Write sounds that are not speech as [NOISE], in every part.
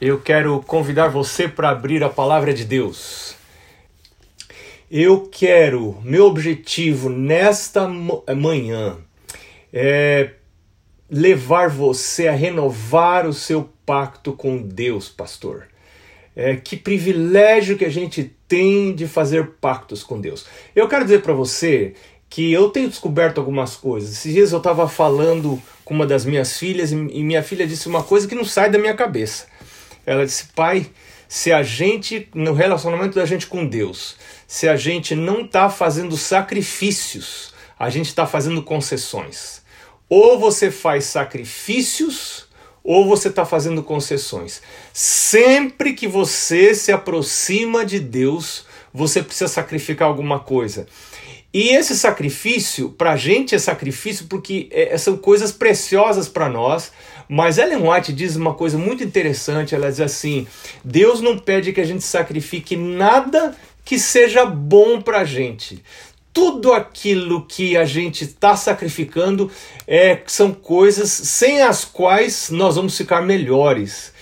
eu quero convidar você para abrir a palavra de Deus. Eu quero, meu objetivo nesta manhã é levar você a renovar o seu pacto com Deus, pastor. É, que privilégio que a gente tem de fazer pactos com Deus. Eu quero dizer para você que eu tenho descoberto algumas coisas. Esses dias eu estava falando com uma das minhas filhas e minha filha disse uma coisa que não sai da minha cabeça. Ela disse: Pai, se a gente, no relacionamento da gente com Deus, se a gente não está fazendo sacrifícios, a gente está fazendo concessões. Ou você faz sacrifícios, ou você está fazendo concessões. Sempre que você se aproxima de Deus, você precisa sacrificar alguma coisa. E esse sacrifício, para a gente é sacrifício porque é, são coisas preciosas para nós, mas Ellen White diz uma coisa muito interessante, ela diz assim, Deus não pede que a gente sacrifique nada que seja bom para a gente. Tudo aquilo que a gente está sacrificando é, são coisas sem as quais nós vamos ficar melhores.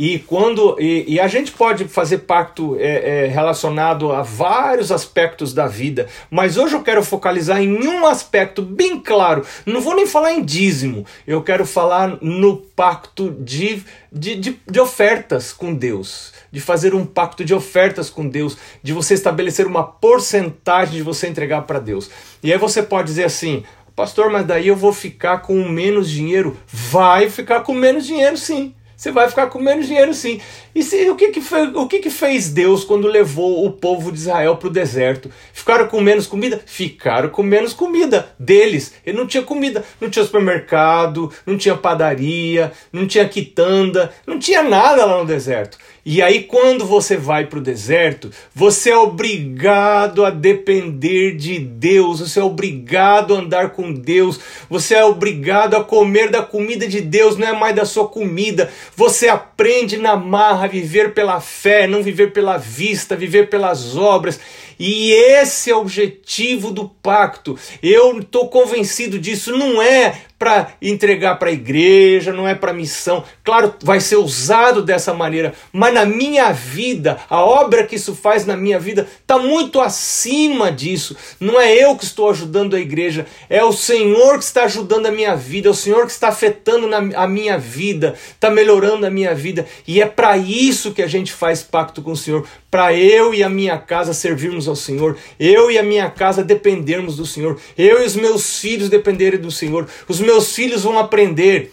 E quando e, e, a gente pode fazer pacto é, é, relacionado a vários aspectos da vida, mas hoje eu quero focalizar em um aspecto bem claro. Não vou nem falar em dízimo, eu quero falar no pacto de, de, de, de ofertas com Deus, de fazer um pacto de ofertas com Deus, de você estabelecer uma porcentagem de você entregar para Deus. E aí você pode dizer assim, pastor, mas daí eu vou ficar com menos dinheiro? Vai ficar com menos dinheiro, sim. Você vai ficar com menos dinheiro sim. E se, o, que, que, foi, o que, que fez Deus quando levou o povo de Israel para o deserto? Ficaram com menos comida? Ficaram com menos comida deles. Ele não tinha comida, não tinha supermercado, não tinha padaria, não tinha quitanda, não tinha nada lá no deserto. E aí, quando você vai para o deserto, você é obrigado a depender de Deus, você é obrigado a andar com Deus, você é obrigado a comer da comida de Deus, não é mais da sua comida. Você aprende na marra viver pela fé, não viver pela vista, viver pelas obras. E esse é o objetivo do pacto. Eu estou convencido disso. Não é para entregar para a igreja, não é para missão. Claro, vai ser usado dessa maneira, mas na minha vida, a obra que isso faz na minha vida está muito acima disso. Não é eu que estou ajudando a igreja, é o Senhor que está ajudando a minha vida, é o Senhor que está afetando na, a minha vida, está melhorando a minha vida. E é para isso que a gente faz pacto com o Senhor, para eu e a minha casa servirmos ao Senhor, eu e a minha casa dependermos do Senhor, eu e os meus filhos dependerem do Senhor. Os meus filhos vão aprender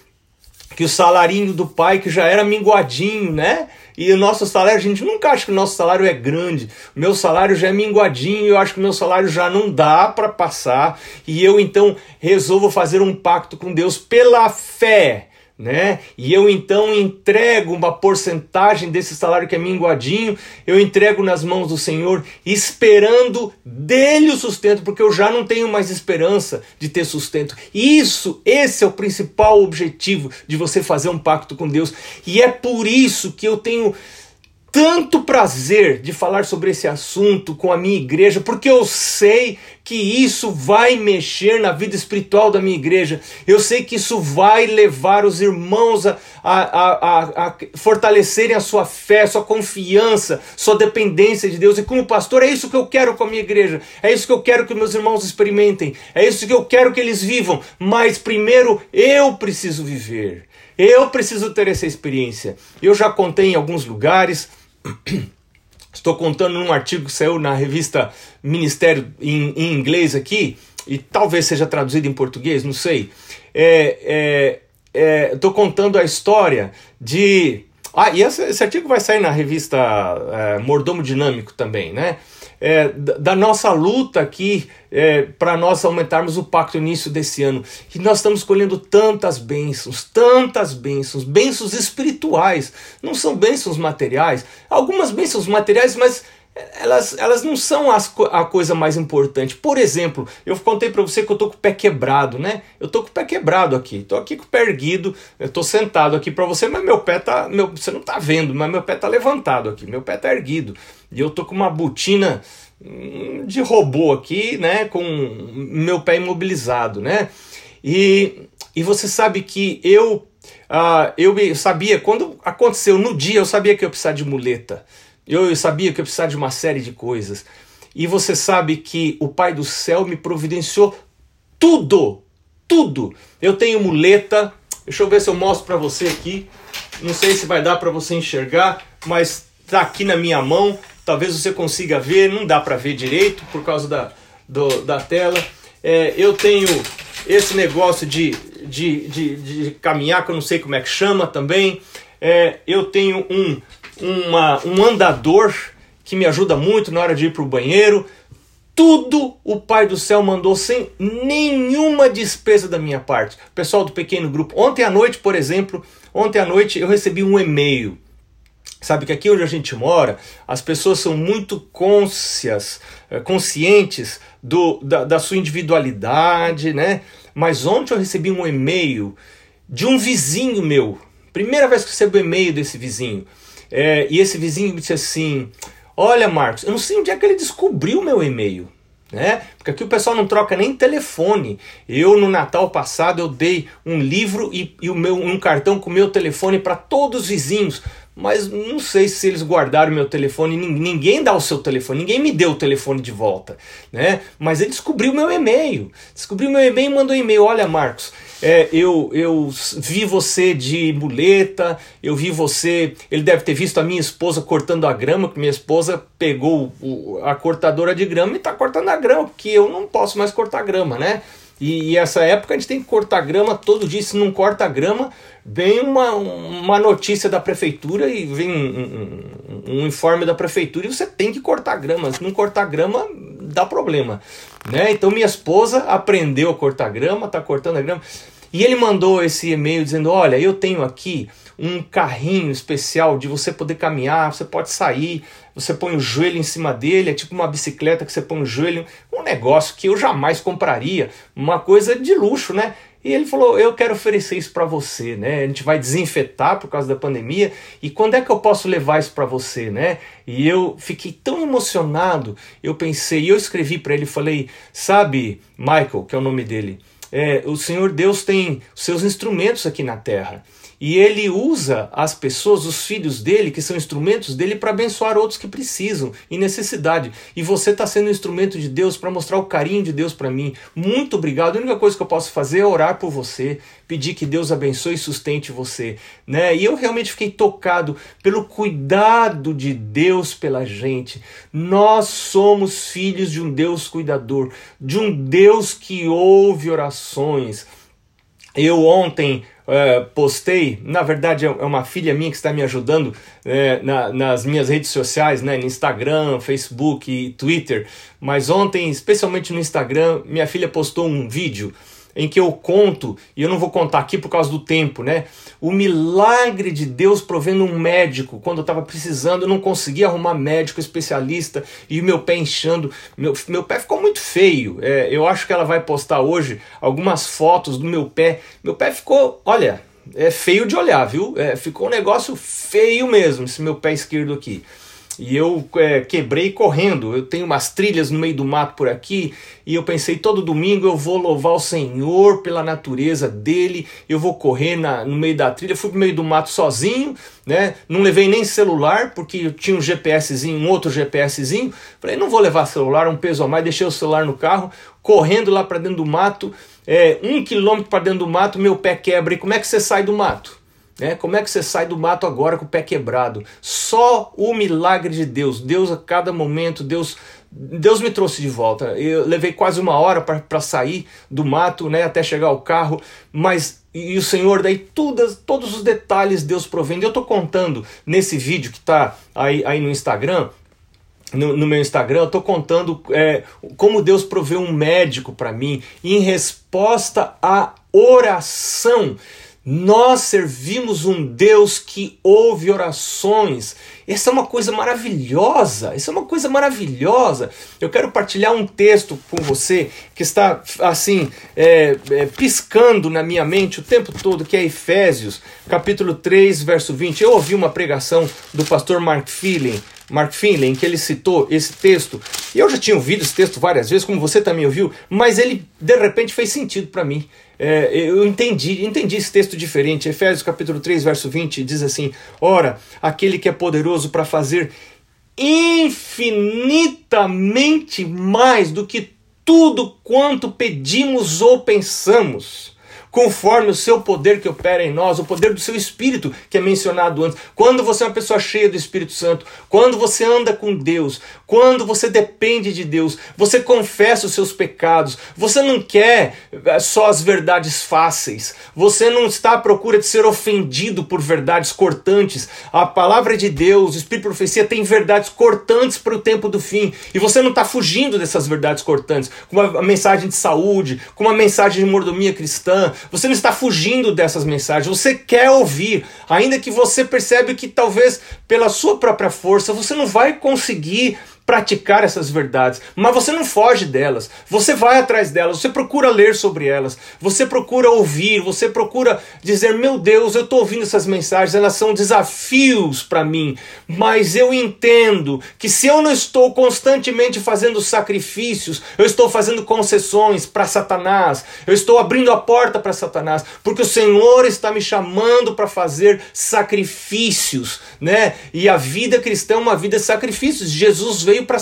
que o salarinho do pai, que já era minguadinho, né? E o nosso salário, a gente nunca acha que o nosso salário é grande. O meu salário já é minguadinho, eu acho que o meu salário já não dá para passar. E eu então resolvo fazer um pacto com Deus pela fé né? E eu então entrego uma porcentagem desse salário que é minguadinho, eu entrego nas mãos do Senhor, esperando dele o sustento, porque eu já não tenho mais esperança de ter sustento. Isso, esse é o principal objetivo de você fazer um pacto com Deus. E é por isso que eu tenho tanto prazer de falar sobre esse assunto com a minha igreja, porque eu sei que isso vai mexer na vida espiritual da minha igreja. Eu sei que isso vai levar os irmãos a, a, a, a fortalecerem a sua fé, sua confiança, sua dependência de Deus. E como pastor, é isso que eu quero com a minha igreja. É isso que eu quero que meus irmãos experimentem. É isso que eu quero que eles vivam. Mas primeiro eu preciso viver. Eu preciso ter essa experiência. Eu já contei em alguns lugares [CLEARS THROAT] Estou contando num artigo que saiu na revista Ministério em, em inglês aqui, e talvez seja traduzido em português, não sei. É, é, estou é, contando a história de. Ah, e esse, esse artigo vai sair na revista é, Mordomo Dinâmico também, né? É, da nossa luta aqui é, para nós aumentarmos o pacto no início desse ano. E nós estamos colhendo tantas bênçãos, tantas bênçãos, bênçãos espirituais, não são bênçãos materiais. Algumas bênçãos materiais, mas elas, elas não são as, a coisa mais importante. Por exemplo, eu contei para você que eu tô com o pé quebrado, né? Eu tô com o pé quebrado aqui. Tô aqui com o pé erguido. Eu tô sentado aqui para você, mas meu pé tá, meu, você não tá vendo, mas meu pé tá levantado aqui. Meu pé tá erguido. E eu tô com uma botina hum, de robô aqui, né, com meu pé imobilizado, né? E, e você sabe que eu ah, eu sabia, quando aconteceu no dia, eu sabia que eu precisava de muleta. Eu, sabia que eu precisava de uma série de coisas. E você sabe que o Pai do Céu me providenciou tudo, tudo. Eu tenho muleta, deixa eu ver se eu mostro para você aqui. Não sei se vai dar para você enxergar, mas tá aqui na minha mão. Talvez você consiga ver, não dá para ver direito por causa da, do, da tela. É, eu tenho esse negócio de, de, de, de, caminhar, que eu não sei como é que chama também. É, eu tenho um, uma, um andador que me ajuda muito na hora de ir para o banheiro. Tudo o Pai do Céu mandou sem nenhuma despesa da minha parte. Pessoal do pequeno grupo, ontem à noite, por exemplo, ontem à noite eu recebi um e-mail. Sabe que aqui onde a gente mora, as pessoas são muito conscias, eh, conscientes do, da, da sua individualidade, né? Mas ontem eu recebi um e-mail de um vizinho meu. Primeira vez que eu recebo e-mail desse vizinho. É, e esse vizinho me disse assim: Olha, Marcos, eu não sei onde é que ele descobriu meu e-mail. Né? Porque aqui o pessoal não troca nem telefone. Eu, no Natal passado, eu dei um livro e, e o meu, um cartão com o meu telefone para todos os vizinhos. Mas não sei se eles guardaram meu telefone. Ninguém dá o seu telefone, ninguém me deu o telefone de volta. Né? Mas ele descobriu meu e-mail. Descobriu meu e-mail e mandou e-mail. Olha, Marcos, é, eu, eu vi você de muleta, eu vi você. Ele deve ter visto a minha esposa cortando a grama, que minha esposa pegou o, a cortadora de grama e está cortando a grama, porque eu não posso mais cortar grama, né? E, e, essa época a gente tem que cortar grama todo dia. Se não corta grama, vem uma, uma notícia da prefeitura e vem um, um, um, informe da prefeitura e você tem que cortar grama. Se não cortar grama, dá problema. Né? Então minha esposa aprendeu a cortar grama, tá cortando a grama. E ele mandou esse e-mail dizendo: Olha, eu tenho aqui um carrinho especial de você poder caminhar, você pode sair, você põe o joelho em cima dele, é tipo uma bicicleta que você põe o joelho, um negócio que eu jamais compraria, uma coisa de luxo, né? E ele falou: Eu quero oferecer isso para você, né? A gente vai desinfetar por causa da pandemia. E quando é que eu posso levar isso para você, né? E eu fiquei tão emocionado. Eu pensei, eu escrevi para ele, falei: Sabe, Michael, que é o nome dele, é, o Senhor Deus tem seus instrumentos aqui na terra. E ele usa as pessoas, os filhos dele, que são instrumentos dele, para abençoar outros que precisam, em necessidade. E você está sendo um instrumento de Deus para mostrar o carinho de Deus para mim. Muito obrigado. A única coisa que eu posso fazer é orar por você, pedir que Deus abençoe e sustente você. Né? E eu realmente fiquei tocado pelo cuidado de Deus pela gente. Nós somos filhos de um Deus cuidador, de um Deus que ouve orações. Eu ontem é, postei, na verdade é, é uma filha minha que está me ajudando é, na, nas minhas redes sociais, né, no Instagram, Facebook e Twitter, mas ontem, especialmente no Instagram, minha filha postou um vídeo em que eu conto, e eu não vou contar aqui por causa do tempo, né? O milagre de Deus provendo um médico. Quando eu estava precisando, eu não conseguia arrumar médico especialista e meu pé inchando. Meu, meu pé ficou muito feio. É, eu acho que ela vai postar hoje algumas fotos do meu pé. Meu pé ficou, olha, é feio de olhar, viu? É, ficou um negócio feio mesmo, esse meu pé esquerdo aqui. E eu é, quebrei correndo. Eu tenho umas trilhas no meio do mato por aqui. E eu pensei, todo domingo eu vou louvar o Senhor pela natureza dele. Eu vou correr na, no meio da trilha. Fui pro meio do mato sozinho, né? Não levei nem celular, porque eu tinha um GPSzinho, um outro GPSzinho. Falei, não vou levar celular, um peso a mais. Deixei o celular no carro, correndo lá para dentro do mato. É, um quilômetro para dentro do mato, meu pé quebra. E como é que você sai do mato? Né? Como é que você sai do mato agora com o pé quebrado? Só o milagre de Deus. Deus a cada momento, Deus Deus me trouxe de volta. Eu levei quase uma hora para sair do mato, né, até chegar ao carro, mas e o Senhor daí todos os detalhes Deus provendo. Eu estou contando nesse vídeo que está aí, aí no Instagram, no, no, meu Instagram, eu estou contando é, como Deus proveu um médico para mim em resposta à oração. Nós servimos um Deus que ouve orações. Essa é uma coisa maravilhosa. Isso é uma coisa maravilhosa. Eu quero partilhar um texto com você que está assim é, é, piscando na minha mente o tempo todo, que é Efésios, capítulo 3, verso 20. Eu ouvi uma pregação do pastor Mark Feeling Mark Finley, em que ele citou esse texto. E eu já tinha ouvido esse texto várias vezes, como você também ouviu, mas ele de repente fez sentido para mim. É, eu entendi, entendi esse texto diferente. Efésios capítulo 3, verso 20 diz assim: Ora, aquele que é poderoso para fazer infinitamente mais do que tudo quanto pedimos ou pensamos conforme o seu poder que opera em nós, o poder do seu espírito que é mencionado antes. Quando você é uma pessoa cheia do Espírito Santo, quando você anda com Deus, quando você depende de Deus, você confessa os seus pecados, você não quer eh, só as verdades fáceis, você não está à procura de ser ofendido por verdades cortantes. A palavra de Deus, o Espírito de Profecia, tem verdades cortantes para o tempo do fim, e você não está fugindo dessas verdades cortantes, com uma mensagem de saúde, com uma mensagem de mordomia cristã, você não está fugindo dessas mensagens, você quer ouvir, ainda que você percebe que talvez pela sua própria força você não vai conseguir praticar essas verdades, mas você não foge delas, você vai atrás delas, você procura ler sobre elas, você procura ouvir, você procura dizer: Meu Deus, eu estou ouvindo essas mensagens, elas são desafios para mim, mas eu entendo que se eu não estou constantemente fazendo sacrifícios, eu estou fazendo concessões para Satanás, eu estou abrindo a porta para Satanás, porque o Senhor está me chamando para fazer sacrifícios, né? E a vida cristã é uma vida de sacrifícios. Jesus veio veio para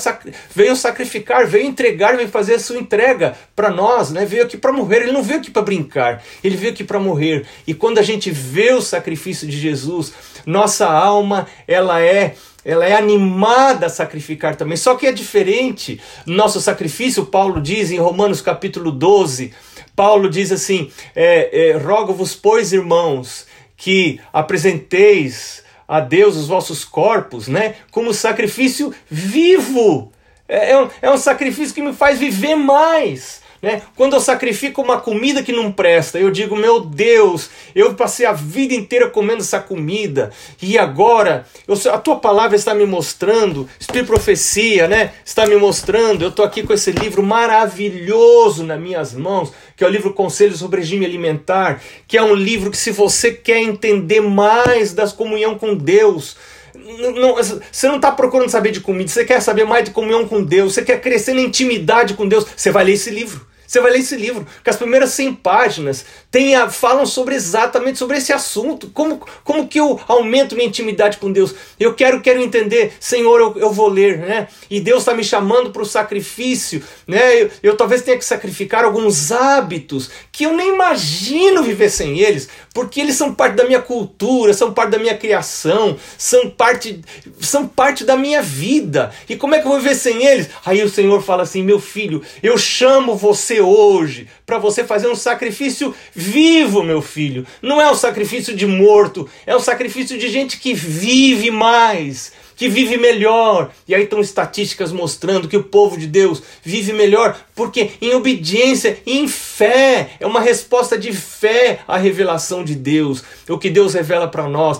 veio sacrificar, veio entregar, veio fazer a sua entrega para nós, né? Veio aqui para morrer. Ele não veio aqui para brincar, ele veio aqui para morrer. E quando a gente vê o sacrifício de Jesus, nossa alma ela é ela é animada a sacrificar também. Só que é diferente. Nosso sacrifício, Paulo diz em Romanos capítulo 12, Paulo diz assim: é, é, rogo-vos, pois, irmãos, que apresenteis a Deus os vossos corpos, né? Como sacrifício vivo. É, é, um, é um sacrifício que me faz viver mais. Né? Quando eu sacrifico uma comida que não presta, eu digo, meu Deus, eu passei a vida inteira comendo essa comida e agora eu, a tua palavra está me mostrando, Espírito Profecia, né? Está me mostrando. Eu estou aqui com esse livro maravilhoso nas minhas mãos, que é o livro Conselhos sobre Regime Alimentar, que é um livro que, se você quer entender mais da comunhão com Deus, não, você não está procurando saber de comida, você quer saber mais de comunhão com Deus, você quer crescer na intimidade com Deus, você vai ler esse livro. Você vai ler esse livro, que as primeiras 100 páginas tem a, falam sobre exatamente sobre esse assunto. Como, como que eu aumento minha intimidade com Deus? Eu quero, quero entender, Senhor, eu, eu vou ler, né? E Deus está me chamando para o sacrifício, né? Eu, eu talvez tenha que sacrificar alguns hábitos que eu nem imagino viver sem eles, porque eles são parte da minha cultura, são parte da minha criação, são parte, são parte da minha vida. E como é que eu vou viver sem eles? Aí o Senhor fala assim: meu filho, eu chamo você hoje para você fazer um sacrifício vivo, meu filho. Não é um sacrifício de morto, é um sacrifício de gente que vive mais que vive melhor. E aí estão estatísticas mostrando que o povo de Deus vive melhor, porque em obediência, em fé, é uma resposta de fé à revelação de Deus, o que Deus revela para nós.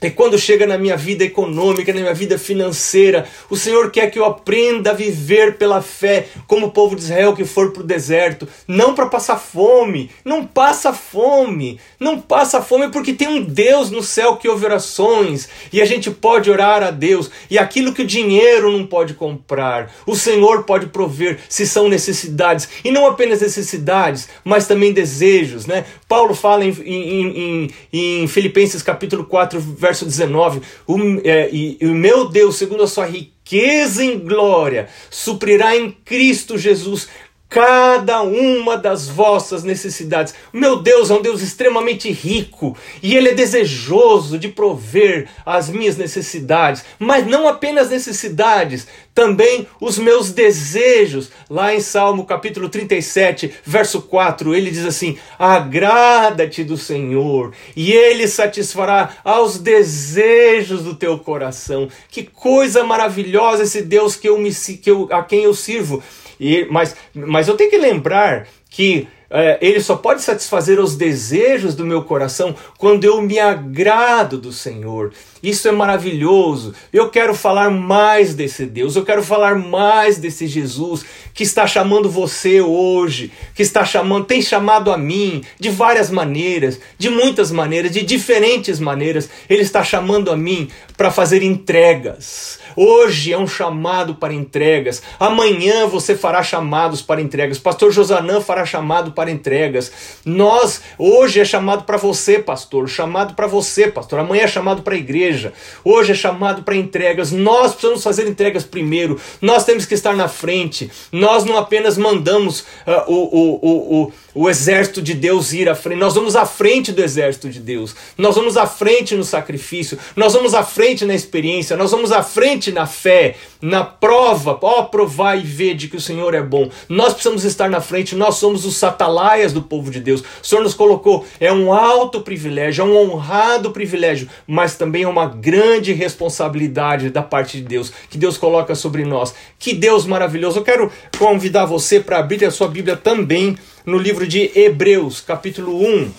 E quando chega na minha vida econômica, na minha vida financeira, o Senhor quer que eu aprenda a viver pela fé, como o povo de Israel que for para o deserto, não para passar fome. Não passa fome, não passa fome porque tem um Deus no céu que ouve orações e a gente pode orar a Deus. E aquilo que o dinheiro não pode comprar, o Senhor pode prover se são necessidades. E não apenas necessidades, mas também desejos. Né? Paulo fala em, em, em, em Filipenses capítulo 4, verso 19: o, é, e o meu Deus, segundo a sua riqueza em glória, suprirá em Cristo Jesus cada uma das vossas necessidades. Meu Deus é um Deus extremamente rico e Ele é desejoso de prover as minhas necessidades, mas não apenas necessidades, também os meus desejos. Lá em Salmo capítulo 37, verso 4, ele diz assim: Agrada-te do Senhor, e Ele satisfará aos desejos do teu coração. Que coisa maravilhosa esse Deus que eu me, que eu, a quem eu sirvo. E, mas, mas eu tenho que lembrar que é, ele só pode satisfazer os desejos do meu coração quando eu me agrado do Senhor. Isso é maravilhoso. Eu quero falar mais desse Deus, eu quero falar mais desse Jesus que está chamando você hoje, que está chamando, tem chamado a mim de várias maneiras, de muitas maneiras, de diferentes maneiras. Ele está chamando a mim para fazer entregas. Hoje é um chamado para entregas. Amanhã você fará chamados para entregas. Pastor Josanã fará chamado para entregas. Nós, hoje é chamado para você, pastor. Chamado para você, pastor. Amanhã é chamado para a igreja. Hoje é chamado para entregas. Nós precisamos fazer entregas primeiro. Nós temos que estar na frente. Nós não apenas mandamos uh, o, o, o, o o exército de Deus ir à frente. Nós vamos à frente do exército de Deus. Nós vamos à frente no sacrifício. Nós vamos à frente na experiência. Nós vamos à frente na fé, na prova. Ó, oh, provar e ver de que o Senhor é bom. Nós precisamos estar na frente. Nós somos os satalaias do povo de Deus. O Senhor nos colocou. É um alto privilégio, é um honrado privilégio, mas também é uma grande responsabilidade da parte de Deus que Deus coloca sobre nós. Que Deus maravilhoso. Eu quero convidar você para abrir a sua Bíblia também no livro de Hebreus, capítulo 1,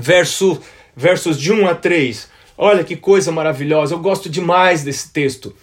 verso, versos de 1 a 3. Olha que coisa maravilhosa, eu gosto demais desse texto.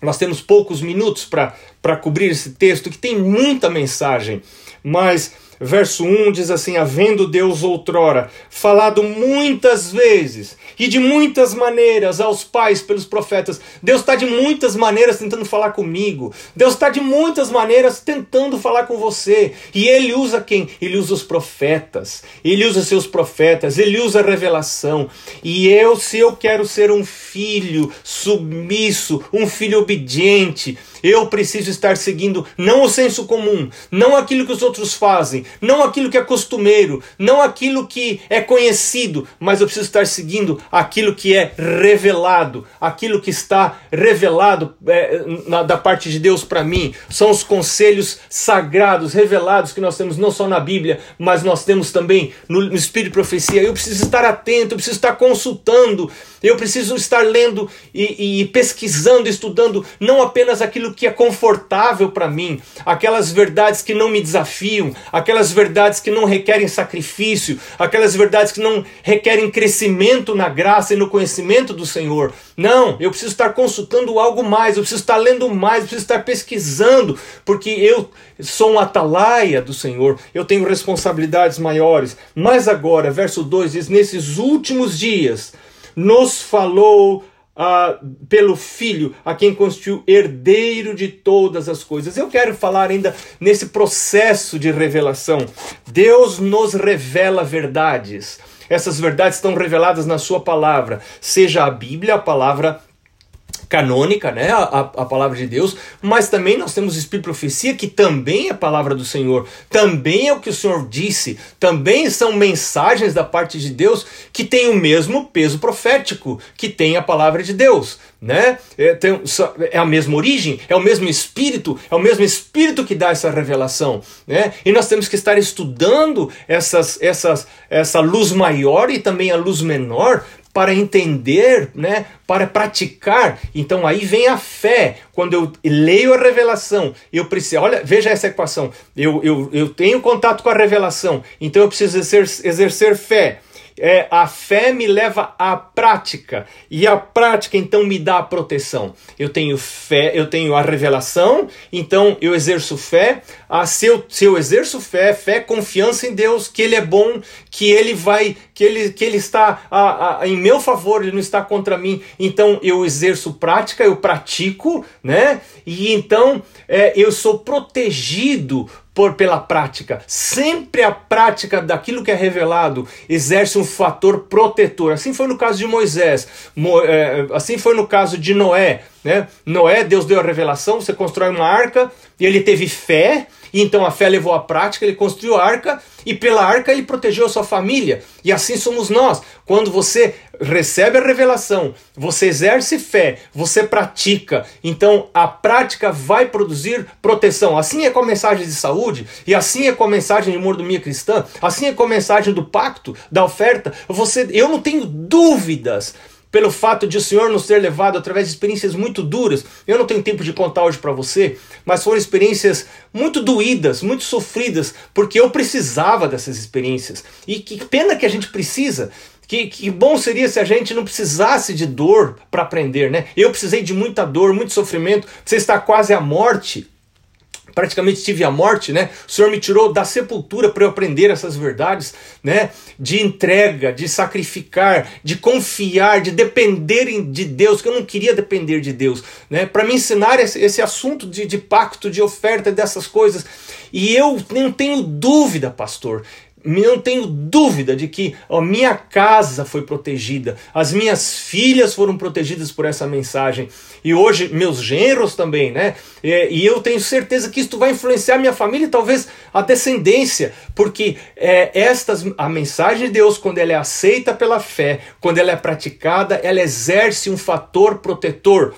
Nós temos poucos minutos para cobrir esse texto, que tem muita mensagem, mas verso 1 diz assim: Havendo Deus outrora falado muitas vezes e de muitas maneiras aos pais pelos profetas. Deus está de muitas maneiras tentando falar comigo. Deus está de muitas maneiras tentando falar com você. E Ele usa quem? Ele usa os profetas. Ele usa seus profetas. Ele usa a revelação. E eu, se eu quero ser um filho submisso, um filho obediente, eu preciso estar seguindo não o senso comum, não aquilo que os outros fazem, não aquilo que é costumeiro, não aquilo que é conhecido, mas eu preciso estar seguindo aquilo que é revelado, aquilo que está revelado é, na, da parte de Deus para mim. São os conselhos sagrados, revelados que nós temos não só na Bíblia, mas nós temos também no, no Espírito de Profecia. Eu preciso estar atento, eu preciso estar consultando, eu preciso estar lendo e, e pesquisando, estudando não apenas aquilo que é confortável para mim, aquelas verdades que não me desafiam, aquelas verdades que não requerem sacrifício, aquelas verdades que não requerem crescimento na graça e no conhecimento do Senhor. Não, eu preciso estar consultando algo mais, eu preciso estar lendo mais, eu preciso estar pesquisando, porque eu sou um atalaia do Senhor, eu tenho responsabilidades maiores. Mas agora, verso 2 diz: Nesses últimos dias nos falou pelo Filho, a quem constituiu herdeiro de todas as coisas. Eu quero falar ainda nesse processo de revelação. Deus nos revela verdades. Essas verdades estão reveladas na Sua palavra, seja a Bíblia, a palavra canônica, né, a, a palavra de Deus, mas também nós temos o Espírito Profecia, que também é a palavra do Senhor, também é o que o Senhor disse, também são mensagens da parte de Deus que têm o mesmo peso profético que tem a palavra de Deus. Né? É, tem, é a mesma origem, é o mesmo espírito, é o mesmo espírito que dá essa revelação, né? E nós temos que estar estudando essas, essas, essa luz maior e também a luz menor para entender, né, para praticar. Então aí vem a fé. Quando eu leio a revelação, eu preciso. Olha, veja essa equação. Eu, eu, eu tenho contato com a revelação, então eu preciso exercer, exercer fé é, a fé me leva à prática e a prática então me dá a proteção. Eu tenho fé, eu tenho a revelação, então eu exerço fé. Ah, se, eu, se eu exerço fé, fé, confiança em Deus, que Ele é bom, que Ele vai, que Ele, que ele está a, a, em meu favor, Ele não está contra mim. Então eu exerço prática, eu pratico, né? E então é, eu sou protegido por pela prática. Sempre a prática daquilo que é revelado exerce um fator protetor. Assim foi no caso de Moisés, Mo, é, assim foi no caso de Noé. Né? Noé, Deus deu a revelação, você constrói uma arca, e ele teve fé, e então a fé levou à prática, ele construiu a arca, e pela arca ele protegeu a sua família. E assim somos nós. Quando você recebe a revelação, você exerce fé, você pratica, então a prática vai produzir proteção. Assim é com a mensagem de saúde, e assim é com a mensagem de mordomia cristã, assim é com a mensagem do pacto, da oferta. Você, eu não tenho dúvidas pelo fato de o Senhor nos ter levado através de experiências muito duras. Eu não tenho tempo de contar hoje para você, mas foram experiências muito doídas, muito sofridas, porque eu precisava dessas experiências. E que pena que a gente precisa. Que, que bom seria se a gente não precisasse de dor para aprender, né? Eu precisei de muita dor, muito sofrimento. Você está quase à morte praticamente tive a morte, né? O Senhor me tirou da sepultura para eu aprender essas verdades, né? De entrega, de sacrificar, de confiar, de depender de Deus, que eu não queria depender de Deus, né? Para me ensinar esse, esse assunto de, de pacto, de oferta dessas coisas. E eu não tenho dúvida, pastor, não tenho dúvida de que a minha casa foi protegida, as minhas filhas foram protegidas por essa mensagem e hoje meus genros também, né? E, eu tenho certeza que isto vai influenciar minha família e talvez a descendência, porque é, estas, a mensagem de Deus, quando ela é aceita pela fé, quando ela é praticada, ela exerce um fator protetor.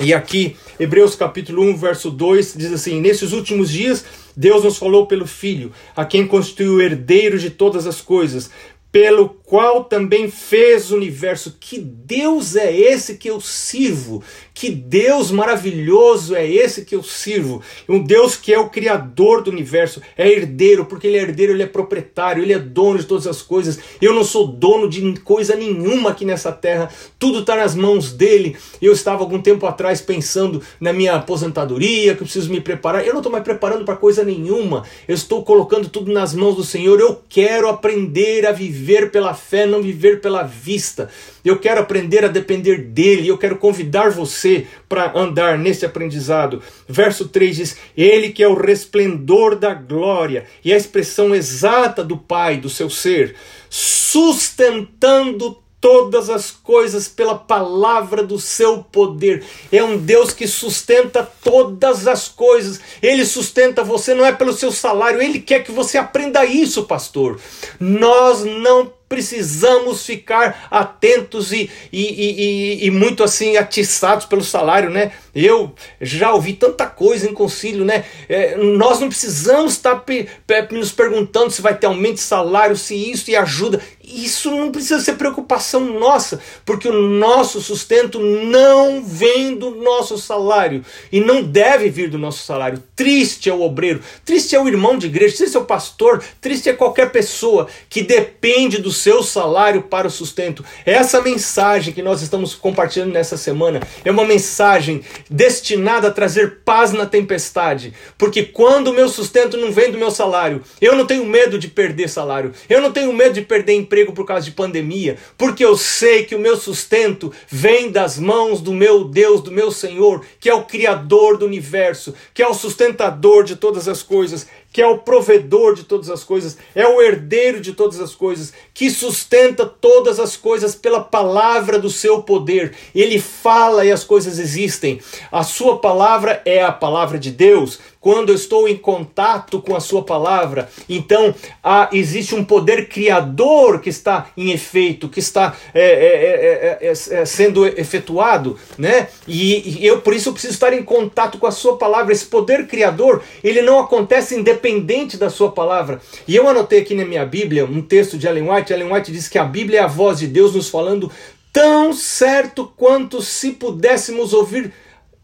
E aqui, Hebreus capítulo 1, verso 2 diz assim: Nesses últimos dias Deus nos falou pelo Filho, a quem constituiu o herdeiro de todas as coisas, pelo qual também fez o universo. Que Deus é esse que eu sirvo? Que Deus maravilhoso é esse que eu sirvo? Um Deus que é o criador do universo, é herdeiro, porque ele é herdeiro, ele é proprietário, ele é dono de todas as coisas. Eu não sou dono de coisa nenhuma aqui nessa terra, tudo está nas mãos dele. Eu estava algum tempo atrás pensando na minha aposentadoria, que eu preciso me preparar. Eu não estou mais preparando para coisa nenhuma, eu estou colocando tudo nas mãos do Senhor. Eu quero aprender a viver pela não viver pela vista. Eu quero aprender a depender dele, eu quero convidar você para andar nesse aprendizado. Verso 3 diz: Ele que é o resplendor da glória e a expressão exata do Pai, do seu ser, sustentando todas as coisas pela palavra do seu poder. É um Deus que sustenta todas as coisas. Ele sustenta você não é pelo seu salário, ele quer que você aprenda isso, pastor. Nós não precisamos ficar atentos e, e, e, e, muito assim atiçados pelo salário, né? Eu já ouvi tanta coisa em concílio, né? É, nós não precisamos estar pe, pe, nos perguntando se vai ter aumento de salário, se isso e ajuda. Isso não precisa ser preocupação nossa, porque o nosso sustento não vem do nosso salário e não deve vir do nosso salário. Triste é o obreiro, triste é o irmão de igreja, triste é o pastor, triste é qualquer pessoa que depende do seu salário para o sustento. Essa mensagem que nós estamos compartilhando nessa semana é uma mensagem destinada a trazer paz na tempestade, porque quando o meu sustento não vem do meu salário, eu não tenho medo de perder salário, eu não tenho medo de perder emprego por causa de pandemia, porque eu sei que o meu sustento vem das mãos do meu Deus, do meu Senhor, que é o Criador do universo, que é o sustentador de todas as coisas, que é o provedor de todas as coisas, é o herdeiro de todas as coisas, que sustenta todas as coisas pela palavra do seu poder. Ele fala e as coisas existem. A sua palavra é a palavra de Deus. Quando eu estou em contato com a sua palavra, então há, existe um poder criador que está em efeito, que está é, é, é, sendo efetuado, né? E, e eu por isso preciso estar em contato com a sua palavra. Esse poder criador, ele não acontece independente dependente da sua palavra. E eu anotei aqui na minha Bíblia um texto de Ellen White. Ellen White diz que a Bíblia é a voz de Deus nos falando tão certo quanto se pudéssemos ouvir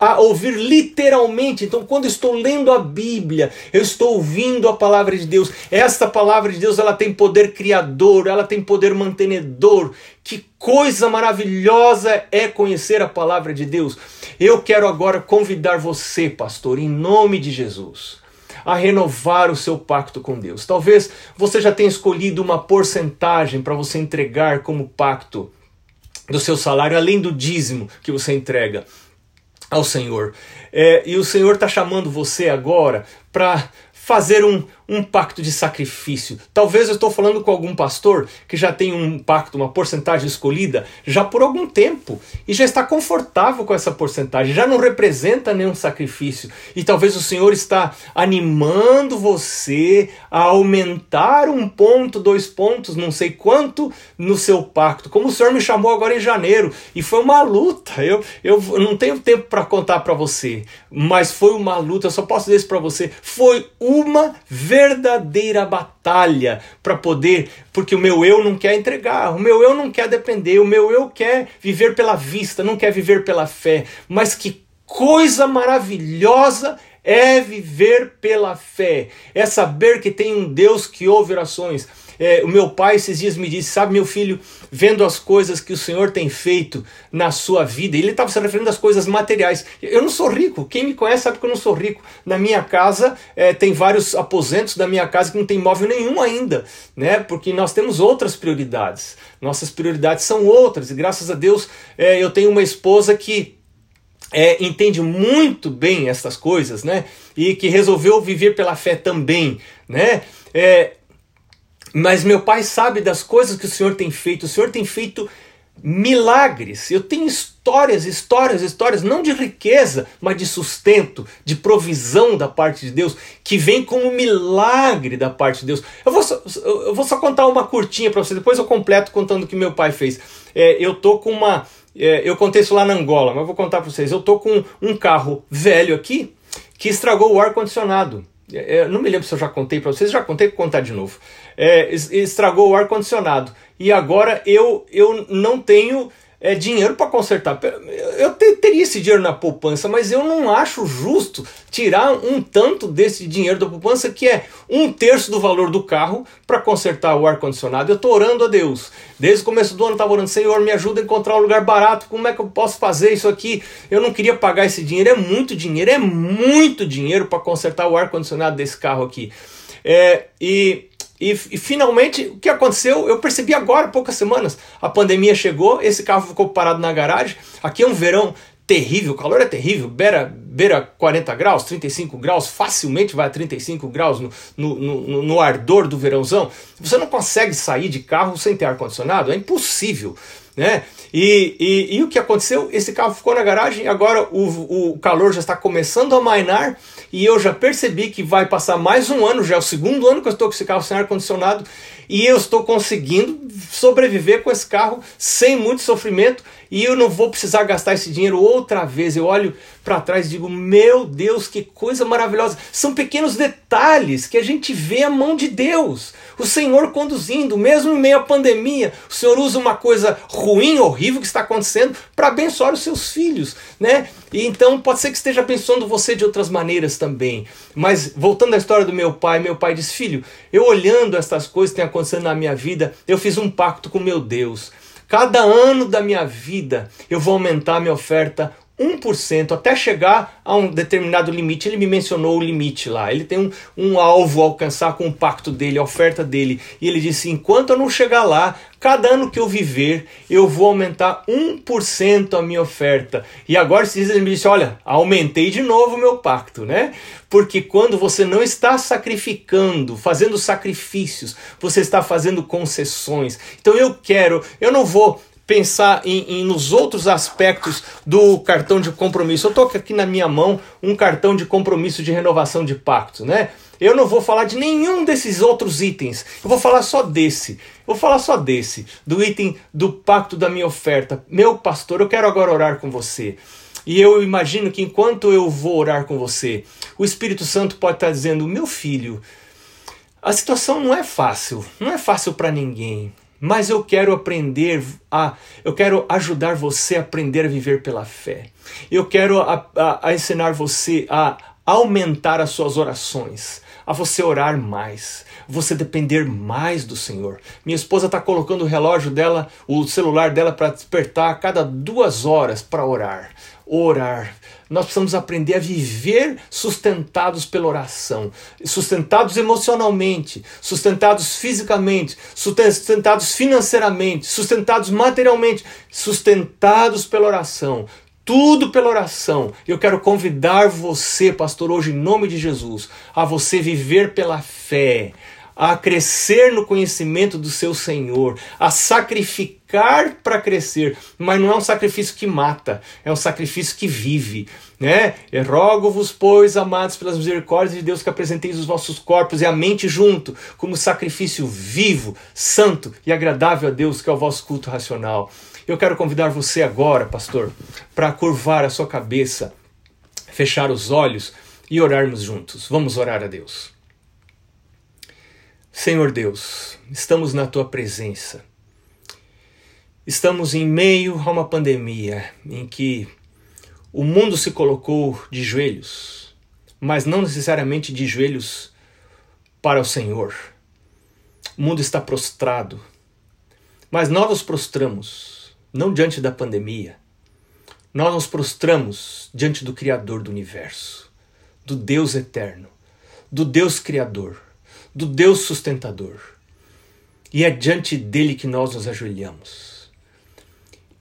a ouvir literalmente. Então, quando estou lendo a Bíblia, eu estou ouvindo a palavra de Deus. Esta palavra de Deus, ela tem poder criador, ela tem poder mantenedor. Que coisa maravilhosa é conhecer a palavra de Deus. Eu quero agora convidar você, pastor, em nome de Jesus, a renovar o seu pacto com Deus. Talvez você já tenha escolhido uma porcentagem para você entregar como pacto do seu salário, além do dízimo que você entrega ao Senhor. É, e o Senhor está chamando você agora para fazer um, um pacto de sacrifício. Talvez eu estou falando com algum pastor que já tem um pacto, uma porcentagem escolhida já por algum tempo e já está confortável com essa porcentagem, já não representa nenhum sacrifício. E talvez o Senhor está animando você a aumentar um ponto, dois pontos, não sei quanto no seu pacto. Como o Senhor me chamou agora em janeiro e foi uma luta. Eu, eu não tenho tempo para contar para você, mas foi uma luta. Eu só posso dizer isso para você. Foi uma verdadeira verdadeira batalha para poder, porque o meu eu não quer entregar, o meu eu não quer depender, o meu eu quer viver pela vista, não quer viver pela fé. Mas que coisa maravilhosa é viver pela fé, é saber que tem um Deus que ouve orações. É, o meu pai esses dias me disse: Sabe, meu filho, vendo as coisas que o Senhor tem feito na sua vida, ele estava se referindo às coisas materiais. Eu não sou rico, quem me conhece sabe que eu não sou rico. Na minha casa, é, tem vários aposentos da minha casa que não tem imóvel nenhum ainda, né? Porque nós temos outras prioridades. Nossas prioridades são outras, e graças a Deus é, eu tenho uma esposa que é, entende muito bem essas coisas, né? E que resolveu viver pela fé também, né? É, mas meu pai sabe das coisas que o Senhor tem feito. O Senhor tem feito milagres. Eu tenho histórias, histórias, histórias, não de riqueza, mas de sustento, de provisão da parte de Deus, que vem como milagre da parte de Deus. Eu vou só, eu vou só contar uma curtinha para você, depois eu completo contando o que meu pai fez. É, eu tô com uma. É, eu contei isso lá na Angola, mas vou contar para vocês. Eu tô com um carro velho aqui que estragou o ar-condicionado. É, eu não me lembro se eu já contei para vocês, já contei, vou contar de novo. É, estragou o ar-condicionado. E agora eu, eu não tenho é, dinheiro para consertar. Eu teria esse dinheiro na poupança, mas eu não acho justo tirar um tanto desse dinheiro da poupança, que é um terço do valor do carro, para consertar o ar-condicionado. Eu estou orando a Deus. Desde o começo do ano estava orando, Senhor, me ajuda a encontrar um lugar barato. Como é que eu posso fazer isso aqui? Eu não queria pagar esse dinheiro. É muito dinheiro, é muito dinheiro para consertar o ar-condicionado desse carro aqui. É, e e, e, finalmente, o que aconteceu? Eu percebi agora, poucas semanas. A pandemia chegou, esse carro ficou parado na garagem. Aqui é um verão terrível, o calor é terrível, beira, beira 40 graus, 35 graus, facilmente vai a 35 graus no, no, no, no ardor do verãozão. Você não consegue sair de carro sem ter ar-condicionado, é impossível. Né? E, e, e, o que aconteceu? Esse carro ficou na garagem, agora o, o calor já está começando a mainar e eu já percebi que vai passar mais um ano, já é o segundo ano que eu estou com esse carro sem ar-condicionado e eu estou conseguindo sobreviver com esse carro sem muito sofrimento e eu não vou precisar gastar esse dinheiro outra vez. Eu olho para trás e digo: Meu Deus, que coisa maravilhosa! São pequenos detalhes que a gente vê a mão de Deus, o Senhor conduzindo, mesmo em meio à pandemia. O Senhor usa uma coisa ruim, horrível que está acontecendo para abençoar os seus filhos, né? E então pode ser que esteja abençoando você de outras maneiras também. Mas voltando à história do meu pai, meu pai diz: Filho, eu olhando estas coisas que têm acontecendo na minha vida, eu fiz um pacto com meu Deus. Cada ano da minha vida eu vou aumentar minha oferta 1% até chegar a um determinado limite. Ele me mencionou o limite lá. Ele tem um, um alvo a alcançar com o pacto dele, a oferta dele. E ele disse: enquanto eu não chegar lá, cada ano que eu viver, eu vou aumentar 1% a minha oferta. E agora ele me disse: olha, aumentei de novo o meu pacto, né? Porque quando você não está sacrificando, fazendo sacrifícios, você está fazendo concessões. Então eu quero, eu não vou pensar em, em, nos outros aspectos do cartão de compromisso. Eu estou aqui na minha mão um cartão de compromisso de renovação de pacto, né? Eu não vou falar de nenhum desses outros itens. Eu vou falar só desse. Eu vou falar só desse, do item do pacto da minha oferta. Meu pastor, eu quero agora orar com você. E eu imagino que enquanto eu vou orar com você, o Espírito Santo pode estar dizendo: meu filho, a situação não é fácil, não é fácil para ninguém. Mas eu quero aprender a, eu quero ajudar você a aprender a viver pela fé. Eu quero a, a, a ensinar você a aumentar as suas orações, a você orar mais, você depender mais do Senhor. Minha esposa está colocando o relógio dela, o celular dela para despertar a cada duas horas para orar. Orar, nós precisamos aprender a viver sustentados pela oração, sustentados emocionalmente, sustentados fisicamente, sustentados financeiramente, sustentados materialmente, sustentados pela oração. Tudo pela oração. Eu quero convidar você, pastor, hoje em nome de Jesus, a você viver pela fé, a crescer no conhecimento do seu Senhor, a sacrificar para crescer, mas não é um sacrifício que mata, é um sacrifício que vive, né? Eu rogo-vos, pois, amados pelas misericórdias de Deus, que apresenteis os vossos corpos e a mente junto, como sacrifício vivo, santo e agradável a Deus, que é o vosso culto racional. Eu quero convidar você agora, pastor, para curvar a sua cabeça, fechar os olhos e orarmos juntos. Vamos orar a Deus. Senhor Deus, estamos na tua presença. Estamos em meio a uma pandemia em que o mundo se colocou de joelhos, mas não necessariamente de joelhos para o Senhor. O mundo está prostrado, mas nós nos prostramos, não diante da pandemia, nós nos prostramos diante do Criador do universo, do Deus eterno, do Deus Criador, do Deus sustentador. E é diante dele que nós nos ajoelhamos.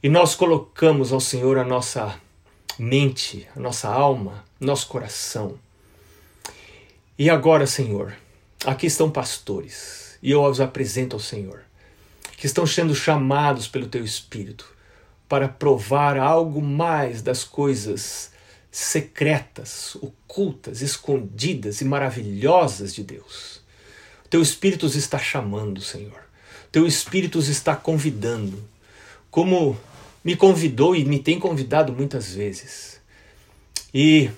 E nós colocamos ao Senhor a nossa mente, a nossa alma, nosso coração. E agora, Senhor, aqui estão pastores, e eu os apresento ao Senhor, que estão sendo chamados pelo Teu Espírito para provar algo mais das coisas secretas, ocultas, escondidas e maravilhosas de Deus. Teu Espírito está chamando, Senhor. Teu Espírito está convidando. Como me convidou e me tem convidado muitas vezes. E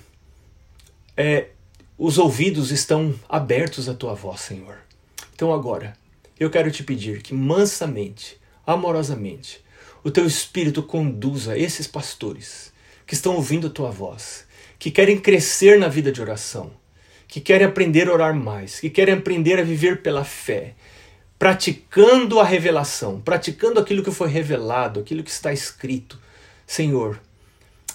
é, os ouvidos estão abertos à tua voz, Senhor. Então agora, eu quero te pedir que mansamente, amorosamente, o teu Espírito conduza esses pastores que estão ouvindo a tua voz, que querem crescer na vida de oração, que querem aprender a orar mais, que querem aprender a viver pela fé, praticando a revelação, praticando aquilo que foi revelado, aquilo que está escrito. Senhor,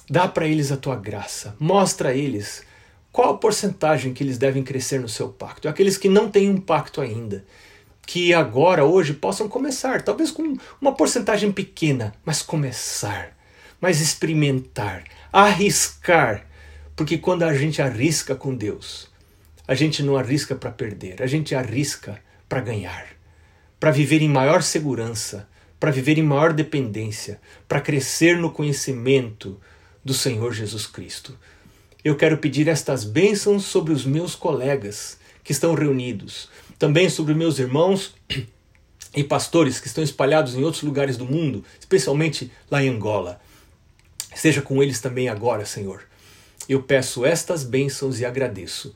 dá para eles a tua graça, mostra a eles qual a porcentagem que eles devem crescer no seu pacto. Aqueles que não têm um pacto ainda, que agora, hoje, possam começar, talvez com uma porcentagem pequena, mas começar, mas experimentar, arriscar, porque quando a gente arrisca com Deus, a gente não arrisca para perder, a gente arrisca para ganhar, para viver em maior segurança, para viver em maior dependência, para crescer no conhecimento do Senhor Jesus Cristo. Eu quero pedir estas bênçãos sobre os meus colegas que estão reunidos, também sobre meus irmãos e pastores que estão espalhados em outros lugares do mundo, especialmente lá em Angola. Seja com eles também agora, Senhor. Eu peço estas bênçãos e agradeço